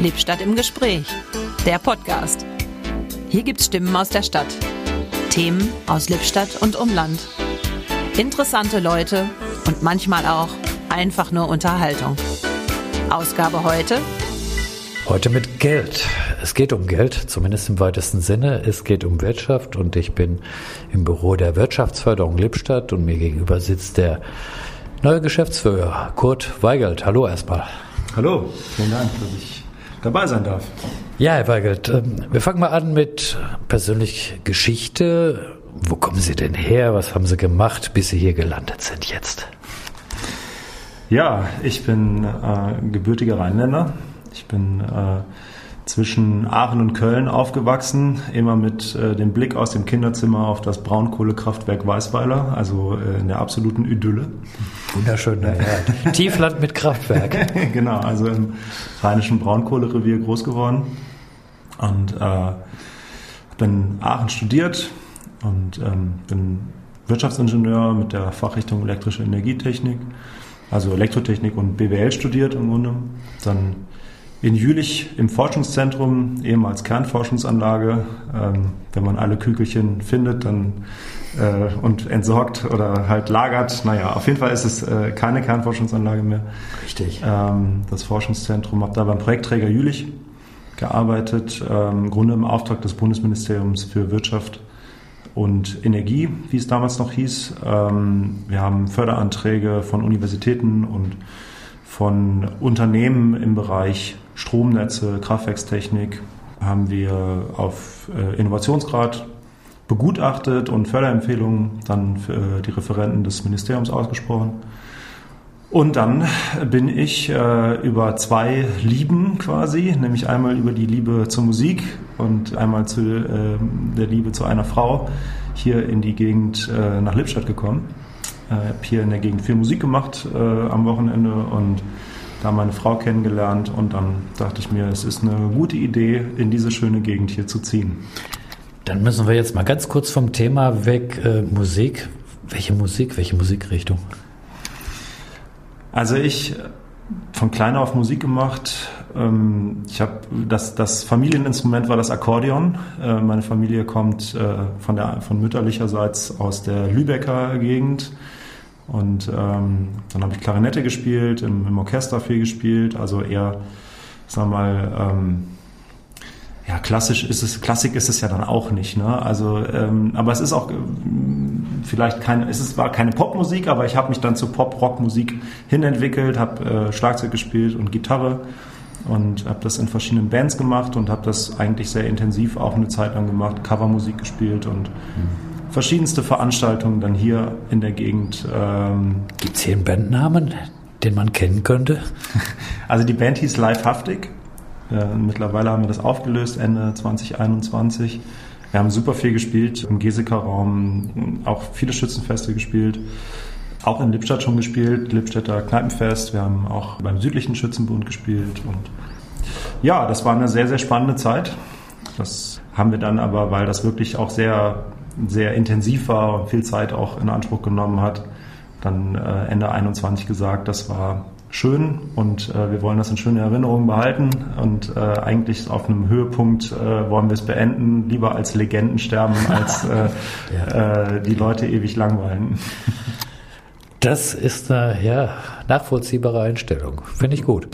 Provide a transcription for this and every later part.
Lippstadt im Gespräch, der Podcast. Hier gibt's Stimmen aus der Stadt, Themen aus Lippstadt und Umland, interessante Leute und manchmal auch einfach nur Unterhaltung. Ausgabe heute? Heute mit Geld. Es geht um Geld, zumindest im weitesten Sinne. Es geht um Wirtschaft und ich bin im Büro der Wirtschaftsförderung Lippstadt und mir gegenüber sitzt der neue Geschäftsführer Kurt Weigelt. Hallo erstmal. Hallo, vielen Dank, dass ich dabei sein darf. Ja, Herr Weigelt, ähm, wir fangen mal an mit persönlich Geschichte. Wo kommen Sie denn her? Was haben Sie gemacht, bis Sie hier gelandet sind jetzt? Ja, ich bin äh, gebürtiger Rheinländer. Ich bin äh, zwischen Aachen und Köln aufgewachsen, immer mit äh, dem Blick aus dem Kinderzimmer auf das Braunkohlekraftwerk Weißweiler, also äh, in der absoluten Idylle. Wunderschön, ja. Tiefland mit Kraftwerk. genau, also im rheinischen Braunkohlerevier groß geworden und äh, bin Aachen studiert und ähm, bin Wirtschaftsingenieur mit der Fachrichtung elektrische Energietechnik, also Elektrotechnik und BWL studiert im Grunde. Dann in Jülich im Forschungszentrum, ehemals Kernforschungsanlage. Ähm, wenn man alle Kügelchen findet dann, äh, und entsorgt oder halt lagert, naja, auf jeden Fall ist es äh, keine Kernforschungsanlage mehr. Richtig. Ähm, das Forschungszentrum habe da beim Projektträger Jülich gearbeitet, ähm, im Grunde im Auftrag des Bundesministeriums für Wirtschaft und Energie, wie es damals noch hieß. Ähm, wir haben Förderanträge von Universitäten und von Unternehmen im Bereich Stromnetze, Kraftwerkstechnik haben wir auf äh, Innovationsgrad begutachtet und Förderempfehlungen dann für die Referenten des Ministeriums ausgesprochen. Und dann bin ich äh, über zwei Lieben quasi, nämlich einmal über die Liebe zur Musik und einmal zu äh, der Liebe zu einer Frau hier in die Gegend äh, nach Lippstadt gekommen. Ich äh, habe hier in der Gegend viel Musik gemacht äh, am Wochenende und da meine Frau kennengelernt und dann dachte ich mir, es ist eine gute Idee, in diese schöne Gegend hier zu ziehen. Dann müssen wir jetzt mal ganz kurz vom Thema weg. Äh, Musik. Welche Musik? Welche Musikrichtung? Also ich von klein auf Musik gemacht. Ähm, ich habe das, das Familieninstrument war das Akkordeon. Äh, meine Familie kommt äh, von der von mütterlicherseits aus der Lübecker Gegend. Und ähm, dann habe ich Klarinette gespielt, im, im, Orchester viel gespielt, also eher, sag mal, ähm, ja, klassisch ist es, Klassik ist es ja dann auch nicht, ne? Also, ähm, aber es ist auch ähm, vielleicht keine, es ist, war keine Popmusik, aber ich habe mich dann zu Pop-Rock-Musik hinentwickelt, habe äh, Schlagzeug gespielt und Gitarre und habe das in verschiedenen Bands gemacht und habe das eigentlich sehr intensiv auch eine Zeit lang gemacht, Covermusik gespielt und mhm verschiedenste Veranstaltungen dann hier in der Gegend. Ähm Gibt es hier einen Bandnamen, den man kennen könnte? Also die Band hieß Livehaftig. Äh, mittlerweile haben wir das aufgelöst, Ende 2021. Wir haben super viel gespielt im Geseka-Raum, auch viele Schützenfeste gespielt. Auch in Lippstadt schon gespielt, Lippstädter Kneipenfest. Wir haben auch beim südlichen Schützenbund gespielt. Und ja, das war eine sehr, sehr spannende Zeit. Das haben wir dann aber, weil das wirklich auch sehr sehr intensiv war und viel Zeit auch in Anspruch genommen hat, dann äh, Ende 21 gesagt, das war schön und äh, wir wollen das in schöner Erinnerung behalten und äh, eigentlich auf einem Höhepunkt äh, wollen wir es beenden, lieber als Legenden sterben, als äh, ja. äh, die Leute ewig langweilen. Das ist eine ja, nachvollziehbare Einstellung. Finde ich gut.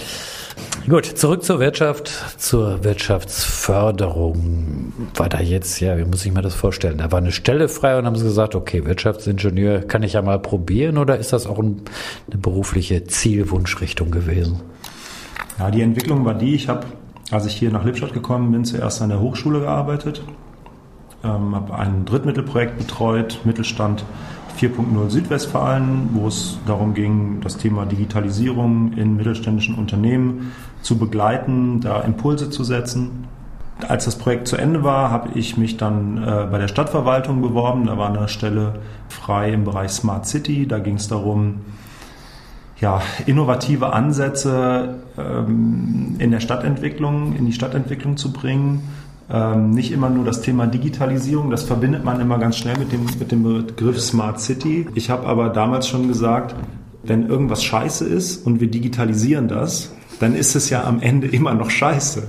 Gut, zurück zur Wirtschaft, zur Wirtschaftsförderung. War da jetzt, ja, wie muss ich mir das vorstellen? Da war eine Stelle frei und haben sie gesagt, okay, Wirtschaftsingenieur kann ich ja mal probieren oder ist das auch ein, eine berufliche Zielwunschrichtung gewesen? Ja, die Entwicklung war die, ich habe, als ich hier nach Lippstadt gekommen bin, zuerst an der Hochschule gearbeitet, ähm, habe ein Drittmittelprojekt betreut, Mittelstand 4.0 Südwestfalen, wo es darum ging, das Thema Digitalisierung in mittelständischen Unternehmen zu begleiten, da Impulse zu setzen. Als das Projekt zu Ende war, habe ich mich dann äh, bei der Stadtverwaltung beworben. Da war eine Stelle frei im Bereich Smart City. Da ging es darum, ja, innovative Ansätze ähm, in der Stadtentwicklung, in die Stadtentwicklung zu bringen ähm, nicht immer nur das Thema Digitalisierung, das verbindet man immer ganz schnell mit dem, mit dem Begriff Smart City. Ich habe aber damals schon gesagt, wenn irgendwas scheiße ist und wir digitalisieren das, dann ist es ja am Ende immer noch scheiße.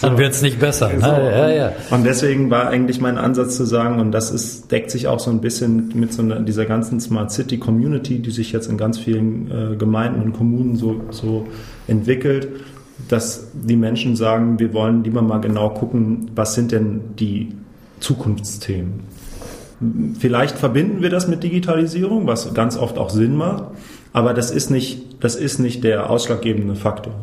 Dann wird es nicht besser. Ne? So, Ja, ja. Und deswegen war eigentlich mein Ansatz zu sagen, und das ist, deckt sich auch so ein bisschen mit so einer, dieser ganzen Smart City Community, die sich jetzt in ganz vielen äh, Gemeinden und Kommunen so, so entwickelt, dass die Menschen sagen, wir wollen lieber mal genau gucken, was sind denn die Zukunftsthemen. Vielleicht verbinden wir das mit Digitalisierung, was ganz oft auch Sinn macht, aber das ist nicht, das ist nicht der ausschlaggebende Faktor.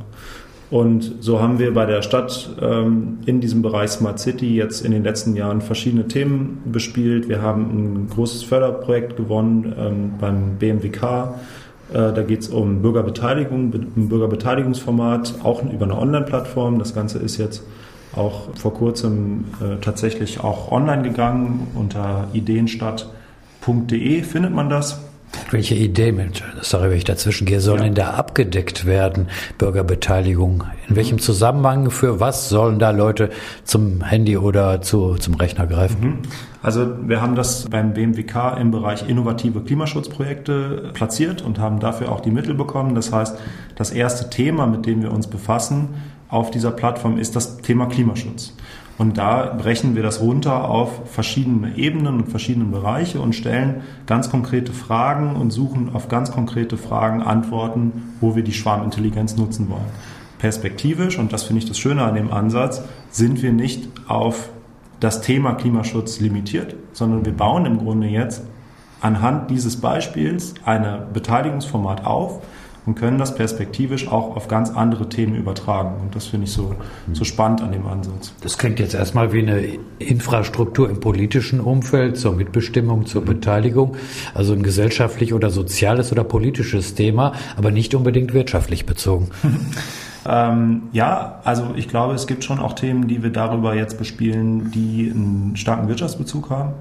Und so haben wir bei der Stadt ähm, in diesem Bereich Smart City jetzt in den letzten Jahren verschiedene Themen bespielt. Wir haben ein großes Förderprojekt gewonnen ähm, beim BMWK. Äh, da geht es um Bürgerbeteiligung, ein Bürgerbeteiligungsformat, auch über eine Online-Plattform. Das Ganze ist jetzt auch vor kurzem äh, tatsächlich auch online gegangen. Unter ideenstadt.de findet man das. Welche Idee, Mensch, sorry, wenn ich dazwischen gehe, sollen Ja. denn da abgedeckt werden, Bürgerbeteiligung? In welchem Zusammenhang, für was sollen da Leute zum Handy oder zu, zum Rechner greifen? Also wir haben das beim BMWK im Bereich innovative Klimaschutzprojekte platziert und haben dafür auch die Mittel bekommen. Das heißt, das erste Thema, mit dem wir uns befassen auf dieser Plattform, ist das Thema Klimaschutz. Und da brechen wir das runter auf verschiedene Ebenen und verschiedene Bereiche und stellen ganz konkrete Fragen und suchen auf ganz konkrete Fragen Antworten, wo wir die Schwarmintelligenz nutzen wollen. Perspektivisch, und das finde ich das Schöne an dem Ansatz, sind wir nicht auf das Thema Klimaschutz limitiert, sondern wir bauen im Grunde jetzt anhand dieses Beispiels ein Beteiligungsformat auf und können das perspektivisch auch auf ganz andere Themen übertragen. Und das finde ich so, so spannend an dem Ansatz. Das klingt jetzt erstmal wie eine Infrastruktur im politischen Umfeld zur Mitbestimmung, zur Beteiligung, also ein gesellschaftlich oder soziales oder politisches Thema, aber nicht unbedingt wirtschaftlich bezogen. Ähm, ja, also ich glaube, es gibt schon auch Themen, die wir darüber jetzt bespielen, die einen starken Wirtschaftsbezug haben.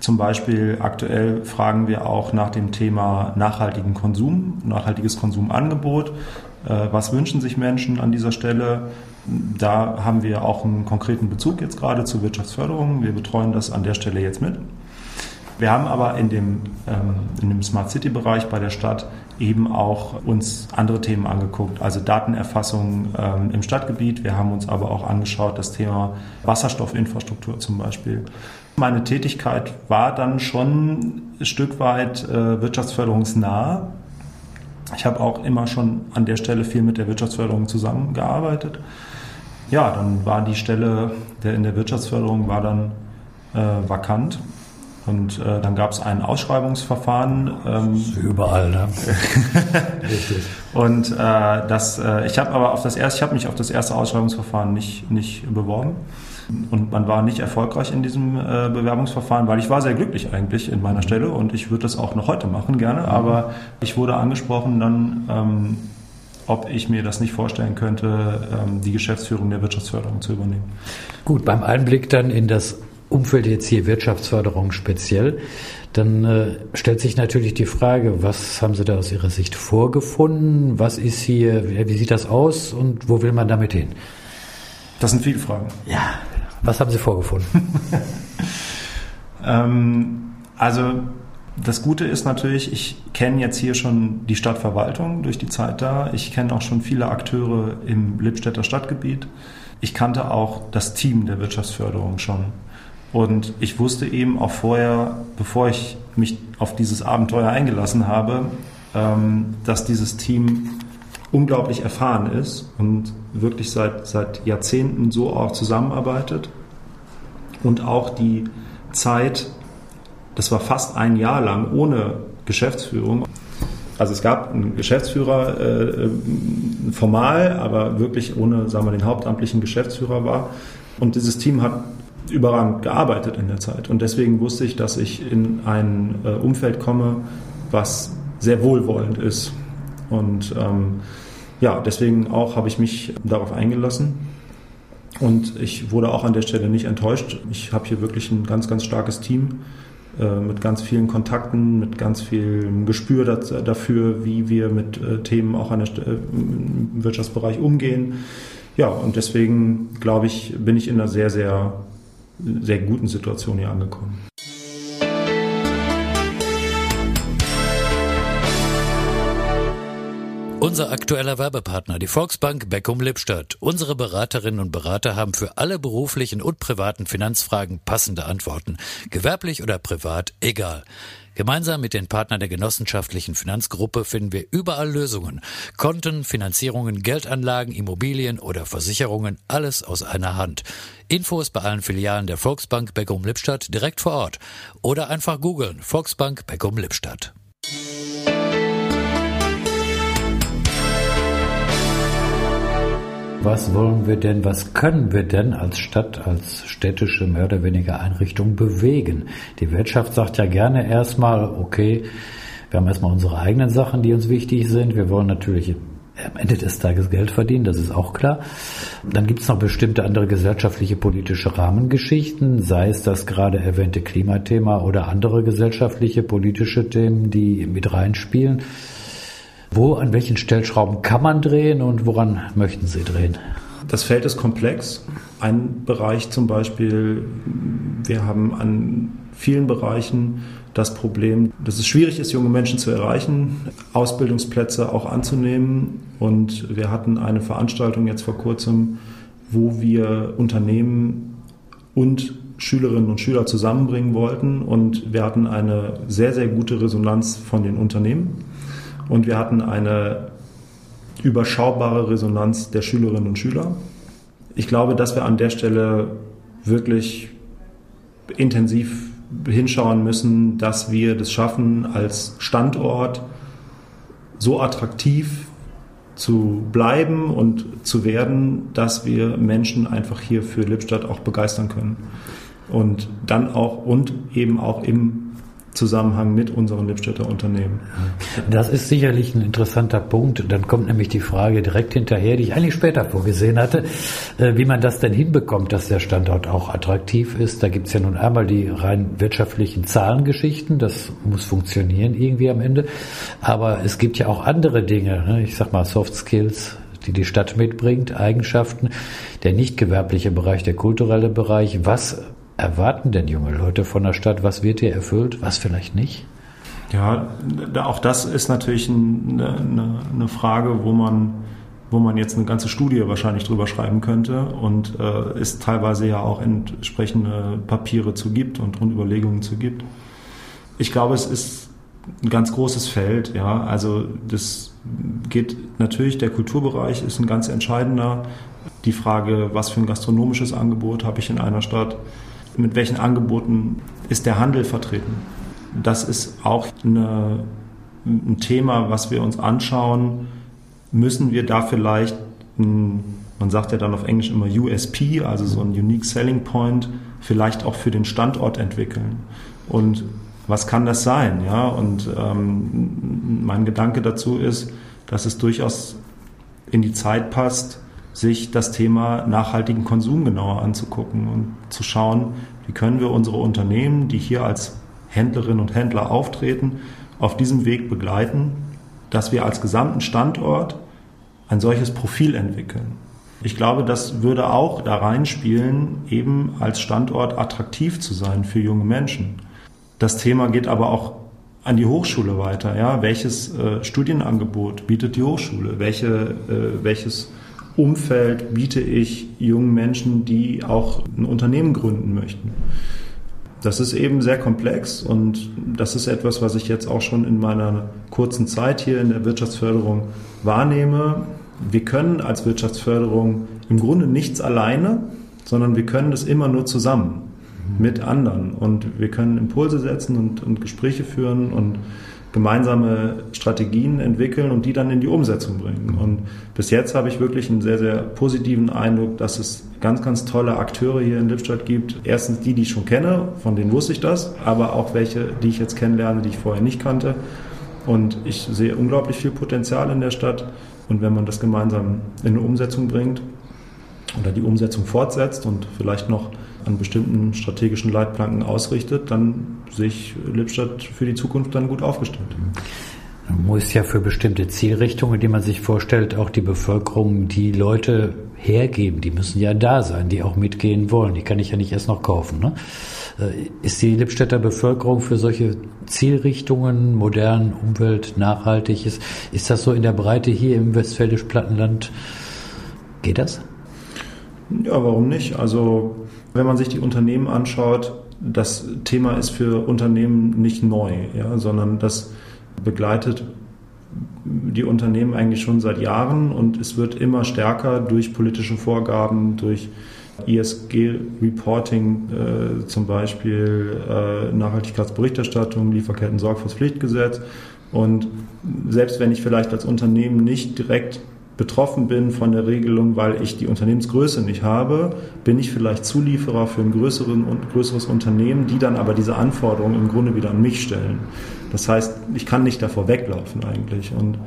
Zum Beispiel aktuell fragen wir auch nach dem Thema nachhaltigen Konsum, nachhaltiges Konsumangebot. Äh, was wünschen sich Menschen an dieser Stelle? Da haben wir auch einen konkreten Bezug jetzt gerade zur Wirtschaftsförderung. Wir betreuen das an der Stelle jetzt mit. Wir haben aber in dem, ähm, in dem Smart City Bereich bei der Stadt eben auch uns andere Themen angeguckt, also Datenerfassung ähm, im Stadtgebiet. Wir haben uns aber auch angeschaut das Thema Wasserstoffinfrastruktur zum Beispiel. Meine Tätigkeit war dann schon ein Stück weit äh, wirtschaftsförderungsnah. Ich habe auch immer schon an der Stelle viel mit der Wirtschaftsförderung zusammengearbeitet. Ja, dann war die Stelle der in der Wirtschaftsförderung war dann äh, vakant. Und äh, dann gab es ein Ausschreibungsverfahren. Ähm, Überall, ne? Richtig. und äh, das, äh, ich habe aber auf das erste, ich habe mich auf das erste Ausschreibungsverfahren nicht, nicht beworben. Und man war nicht erfolgreich in diesem äh, Bewerbungsverfahren, weil ich war sehr glücklich eigentlich in meiner Stelle und ich würde das auch noch heute machen gerne. Aber ich wurde angesprochen dann, ähm, ob ich mir das nicht vorstellen könnte, ähm, die Geschäftsführung der Wirtschaftsförderung zu übernehmen. Gut, beim Einblick dann in das Umfeld jetzt hier Wirtschaftsförderung speziell, dann äh, stellt sich natürlich die Frage, was haben Sie da aus Ihrer Sicht vorgefunden? Was ist hier, wie wie sieht das aus und wo will man damit hin? Das sind viele Fragen. Ja. Was haben Sie vorgefunden? Ähm, also das Gute ist natürlich, ich kenne jetzt hier schon die Stadtverwaltung durch die Zeit da. Ich kenne auch schon viele Akteure im Lippstädter Stadtgebiet. Ich kannte auch das Team der Wirtschaftsförderung schon. Und ich wusste eben auch vorher, bevor ich mich auf dieses Abenteuer eingelassen habe, ähm, dass dieses Team unglaublich erfahren ist und wirklich seit, seit Jahrzehnten so auch zusammenarbeitet und auch die Zeit, das war fast ein Jahr lang ohne Geschäftsführung. Also es gab einen Geschäftsführer äh, formal, aber wirklich ohne, sagen wir, den hauptamtlichen Geschäftsführer war. Und dieses Team hat überragend gearbeitet in der Zeit. Und deswegen wusste ich, dass ich in ein äh, Umfeld komme, was sehr wohlwollend ist. Und ähm, ja, deswegen auch habe ich mich darauf eingelassen. Und ich wurde auch an der Stelle nicht enttäuscht. Ich habe hier wirklich ein ganz, ganz starkes Team äh, mit ganz vielen Kontakten, mit ganz viel Gespür dafür, wie wir mit äh, Themen auch an der, äh, im Wirtschaftsbereich umgehen. Ja, und deswegen glaube ich, bin ich in einer sehr, sehr, sehr guten Situation hier angekommen. Unser aktueller Werbepartner, die Volksbank Beckum Lippstadt. Unsere Beraterinnen und Berater haben für alle beruflichen und privaten Finanzfragen passende Antworten. Gewerblich oder privat, egal. Gemeinsam mit den Partnern der genossenschaftlichen Finanzgruppe finden wir überall Lösungen. Konten, Finanzierungen, Geldanlagen, Immobilien oder Versicherungen, alles aus einer Hand. Infos bei allen Filialen der Volksbank Beckum Lippstadt direkt vor Ort. Oder einfach googeln Volksbank Beckum Lippstadt. Was wollen wir denn, was können wir denn als Stadt, als städtische mehr oder weniger Einrichtung bewegen? Die Wirtschaft sagt ja gerne erstmal, okay, wir haben erstmal unsere eigenen Sachen, die uns wichtig sind. Wir wollen natürlich am Ende des Tages Geld verdienen, das ist auch klar. Dann gibt es noch bestimmte andere gesellschaftliche politische Rahmengeschichten, sei es das gerade erwähnte Klimathema oder andere gesellschaftliche politische Themen, die mit reinspielen. Wo, an welchen Stellschrauben kann man drehen und woran möchten Sie drehen? Das Feld ist komplex. Ein Bereich zum Beispiel, wir haben an vielen Bereichen das Problem, dass es schwierig ist, junge Menschen zu erreichen, Ausbildungsplätze auch anzunehmen. Und wir hatten eine Veranstaltung jetzt vor kurzem, wo wir Unternehmen und Schülerinnen und Schüler zusammenbringen wollten. Und wir hatten eine sehr, sehr gute Resonanz von den Unternehmen und wir hatten eine überschaubare Resonanz der Schülerinnen und Schüler. Ich glaube, dass wir an der Stelle wirklich intensiv hinschauen müssen, dass wir das schaffen, als Standort so attraktiv zu bleiben und zu werden, dass wir Menschen einfach hier für Lippstadt auch begeistern können. Und dann auch und eben auch im Zusammenhang mit unseren Lippstädter Unternehmen. Das ist sicherlich ein interessanter Punkt. Dann kommt nämlich die Frage direkt hinterher, die ich eigentlich später vorgesehen hatte, äh, wie man das denn hinbekommt, dass der Standort auch attraktiv ist. Da gibt es ja nun einmal die rein wirtschaftlichen Zahlengeschichten, das muss funktionieren irgendwie am Ende. Aber es gibt ja auch andere Dinge, ne? ich sag mal Soft Skills, die die Stadt mitbringt, Eigenschaften, der nicht gewerbliche Bereich, der kulturelle Bereich. Was erwarten denn junge Leute von der Stadt? Was wird hier erfüllt, was vielleicht nicht? Ja, auch das ist natürlich eine, eine, Frage, wo man, wo man jetzt eine ganze Studie wahrscheinlich drüber schreiben könnte und äh, es teilweise ja auch entsprechende Papiere zu gibt und, und Überlegungen zu gibt. Ich glaube, es ist ein ganz großes Feld, ja. Also das geht natürlich, der Kulturbereich ist ein ganz entscheidender. Die Frage, was für ein gastronomisches Angebot habe ich in einer Stadt? Mit welchen Angeboten ist der Handel vertreten. Das ist auch eine, ein Thema, was wir uns anschauen. Müssen wir da vielleicht, ein, man sagt ja dann auf Englisch immer USP, also so ein Unique Selling Point, vielleicht auch für den Standort entwickeln? Und was kann das sein? Ja, und ähm, mein Gedanke dazu ist, dass es durchaus in die Zeit passt, sich das Thema nachhaltigen Konsum genauer anzugucken und zu schauen, wie können wir unsere Unternehmen, die hier als Händlerinnen und Händler auftreten, auf diesem Weg begleiten, dass wir als gesamten Standort ein solches Profil entwickeln. Ich glaube, das würde auch da reinspielen, eben als Standort attraktiv zu sein für junge Menschen. Das Thema geht aber auch an die Hochschule weiter. Ja? Welches äh, Studienangebot bietet die Hochschule? Welche, äh, welches Umfeld biete ich jungen Menschen, die auch ein Unternehmen gründen möchten. Das ist eben sehr komplex und das ist etwas, was ich jetzt auch schon in meiner kurzen Zeit hier in der Wirtschaftsförderung wahrnehme. Wir können als Wirtschaftsförderung im Grunde nichts alleine, sondern wir können das immer nur zusammen mit anderen und wir können Impulse setzen und, und Gespräche führen und gemeinsame Strategien entwickeln und die dann in die Umsetzung bringen. Und bis jetzt habe ich wirklich einen sehr, sehr positiven Eindruck, dass es ganz, ganz tolle Akteure hier in Lippstadt gibt. Erstens die, die ich schon kenne, von denen wusste ich das, aber auch welche, die ich jetzt kennenlerne, die ich vorher nicht kannte. Und ich sehe unglaublich viel Potenzial in der Stadt. Und wenn man das gemeinsam in eine Umsetzung bringt oder die Umsetzung fortsetzt und vielleicht noch an bestimmten strategischen Leitplanken ausrichtet, dann sehe ich Lippstadt für die Zukunft dann gut aufgestellt. Man muss ja für bestimmte Zielrichtungen, die man sich vorstellt, auch die Bevölkerung, die Leute hergeben. Die müssen ja da sein, die auch mitgehen wollen. Die kann ich ja nicht erst noch kaufen. Ne? Äh, ist die Lippstädter Bevölkerung für solche Zielrichtungen, modern, Umwelt, nachhaltig, ist, ist das so in der Breite hier im westfälisch Plattenland? Geht das? Ja, warum nicht? Also, wenn man sich die Unternehmen anschaut, das Thema ist für Unternehmen nicht neu, ja, sondern das begleitet die Unternehmen eigentlich schon seit Jahren und es wird immer stärker durch politische Vorgaben, durch ESG-Reporting äh, zum Beispiel, äh, Nachhaltigkeitsberichterstattung, Lieferketten-Sorgfaltspflichtgesetz. Und selbst wenn ich vielleicht als Unternehmen nicht direkt betroffen bin von der Regelung, weil ich die Unternehmensgröße nicht habe, bin ich vielleicht Zulieferer für ein größeren, größeres Unternehmen, die dann aber diese Anforderungen im Grunde wieder an mich stellen. Das heißt, ich kann nicht davor weglaufen eigentlich. Und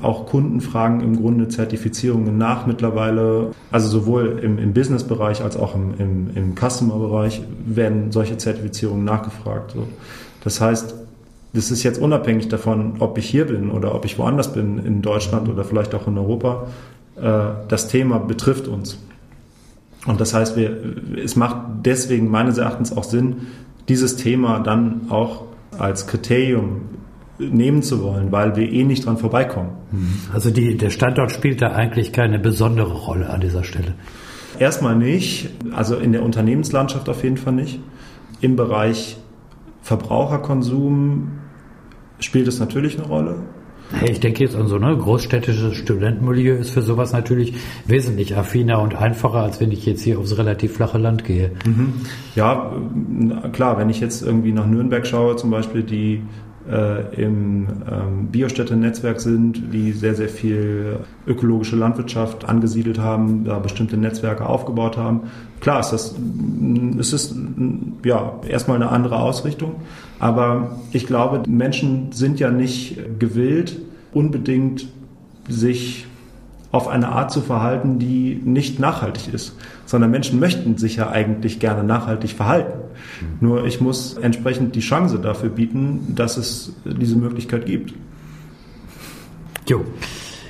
auch Kunden fragen im Grunde Zertifizierungen nach mittlerweile. Also sowohl im, im Business-Bereich als auch im, im, im Customer-Bereich werden solche Zertifizierungen nachgefragt. Das heißt, das ist jetzt unabhängig davon, ob ich hier bin oder ob ich woanders bin, in Deutschland oder vielleicht auch in Europa. Äh, das Thema betrifft uns. Und das heißt, wir, es macht deswegen meines Erachtens auch Sinn, dieses Thema dann auch als Kriterium nehmen zu wollen, weil wir eh nicht dran vorbeikommen. Also die, der Standort spielt da eigentlich keine besondere Rolle an dieser Stelle. Erstmal nicht, also in der Unternehmenslandschaft auf jeden Fall nicht. Im Bereich Verbraucherkonsum spielt es natürlich eine Rolle. Ich denke jetzt an so ein großstädtisches Studentenmilieu ist für sowas natürlich wesentlich affiner und einfacher, als wenn ich jetzt hier aufs relativ flache Land gehe. Mhm. Ja, klar, wenn ich jetzt irgendwie nach Nürnberg schaue, zum Beispiel, die äh, im ähm, Biostädte-Netzwerk sind, die sehr, sehr viel ökologische Landwirtschaft angesiedelt haben, da bestimmte Netzwerke aufgebaut haben. Klar ist das, es ist ja erstmal eine andere Ausrichtung, aber ich glaube, Menschen sind ja nicht gewillt, unbedingt sich auf eine Art zu verhalten, die nicht nachhaltig ist, sondern Menschen möchten sich ja eigentlich gerne nachhaltig verhalten. Mhm. Nur ich muss entsprechend die Chance dafür bieten, dass es diese Möglichkeit gibt. Jo.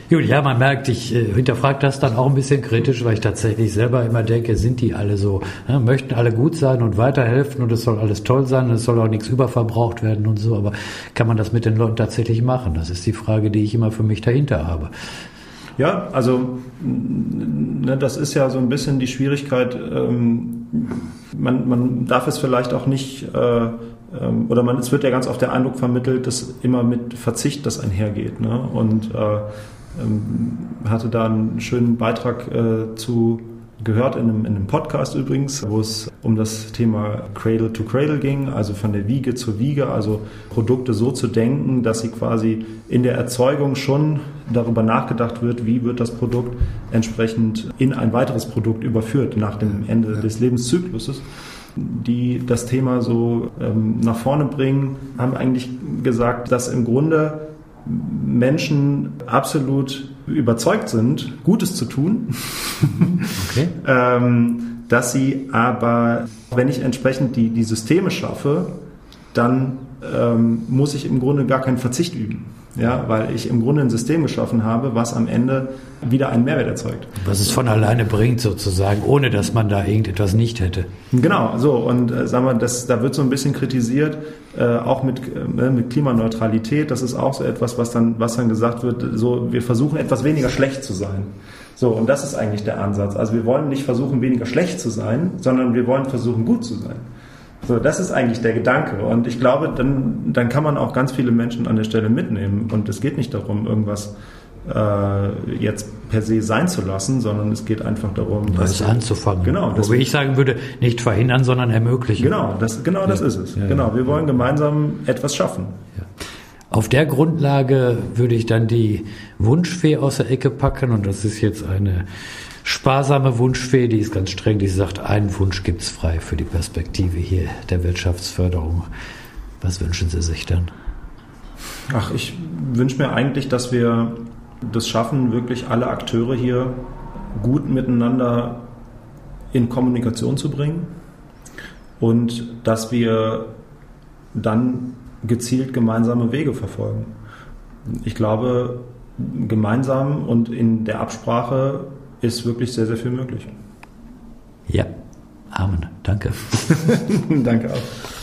Gut, ja, man merkt, ich äh, hinterfrage das dann auch ein bisschen kritisch, weil ich tatsächlich selber immer denke, sind die alle so, ne, möchten alle gut sein und weiterhelfen und es soll alles toll sein und es soll auch nichts überverbraucht werden und so, aber kann man das mit den Leuten tatsächlich machen? Das ist die Frage, die ich immer für mich dahinter habe. Ja, also ne, das ist ja so ein bisschen die Schwierigkeit. Ähm, man, man darf es vielleicht auch nicht, äh, ähm, oder man, es wird ja ganz oft der Eindruck vermittelt, dass immer mit Verzicht das einhergeht. Ne? Und äh, ähm, hatte da einen schönen Beitrag äh, zu gehört in einem, in einem Podcast übrigens, wo es um das Thema Cradle to Cradle ging, also von der Wiege zur Wiege, also Produkte so zu denken, dass sie quasi in der Erzeugung schon darüber nachgedacht wird, wie wird das Produkt entsprechend in ein weiteres Produkt überführt nach dem Ende des Lebenszykluses die das Thema so ähm, nach vorne bringen, haben eigentlich gesagt, dass im Grunde Menschen absolut überzeugt sind, Gutes zu tun, okay. ähm, dass sie aber, wenn ich entsprechend die, die Systeme schaffe, dann ähm, muss ich im Grunde gar keinen Verzicht üben. Ja, weil ich im Grunde ein System geschaffen habe, was am Ende wieder einen Mehrwert erzeugt. Was es von alleine bringt sozusagen, ohne dass man da irgendetwas nicht hätte. Genau, so und äh, sagen wir, das, da wird so ein bisschen kritisiert, äh, auch mit, äh, mit Klimaneutralität. Das ist auch so etwas, was dann, was dann gesagt wird. So, wir versuchen etwas weniger schlecht zu sein. So und das ist eigentlich der Ansatz. Also wir wollen nicht versuchen, weniger schlecht zu sein, sondern wir wollen versuchen, gut zu sein. So, das ist eigentlich der Gedanke. Und ich glaube, dann, dann kann man auch ganz viele Menschen an der Stelle mitnehmen. Und es geht nicht darum, irgendwas äh, jetzt per se sein zu lassen, sondern es geht einfach darum, das anzufangen. Genau. Wo ich sagen würde, nicht verhindern, sondern ermöglichen. Genau, das, genau das ist es. Ja, genau, wir wollen gemeinsam etwas schaffen. Ja. Auf der Grundlage würde ich dann die Wunschfee aus der Ecke packen und das ist jetzt eine sparsame Wunschfee, die ist ganz streng, die sagt, einen Wunsch gibt's frei für die Perspektive hier der Wirtschaftsförderung. Was wünschen Sie sich dann? Ach, ich wünsche mir eigentlich, dass wir das schaffen, wirklich alle Akteure hier gut miteinander in Kommunikation zu bringen und dass wir dann gezielt gemeinsame Wege verfolgen. Ich glaube, gemeinsam und in der Absprache ist wirklich sehr, sehr viel möglich. Ja, Amen. Danke. Danke auch.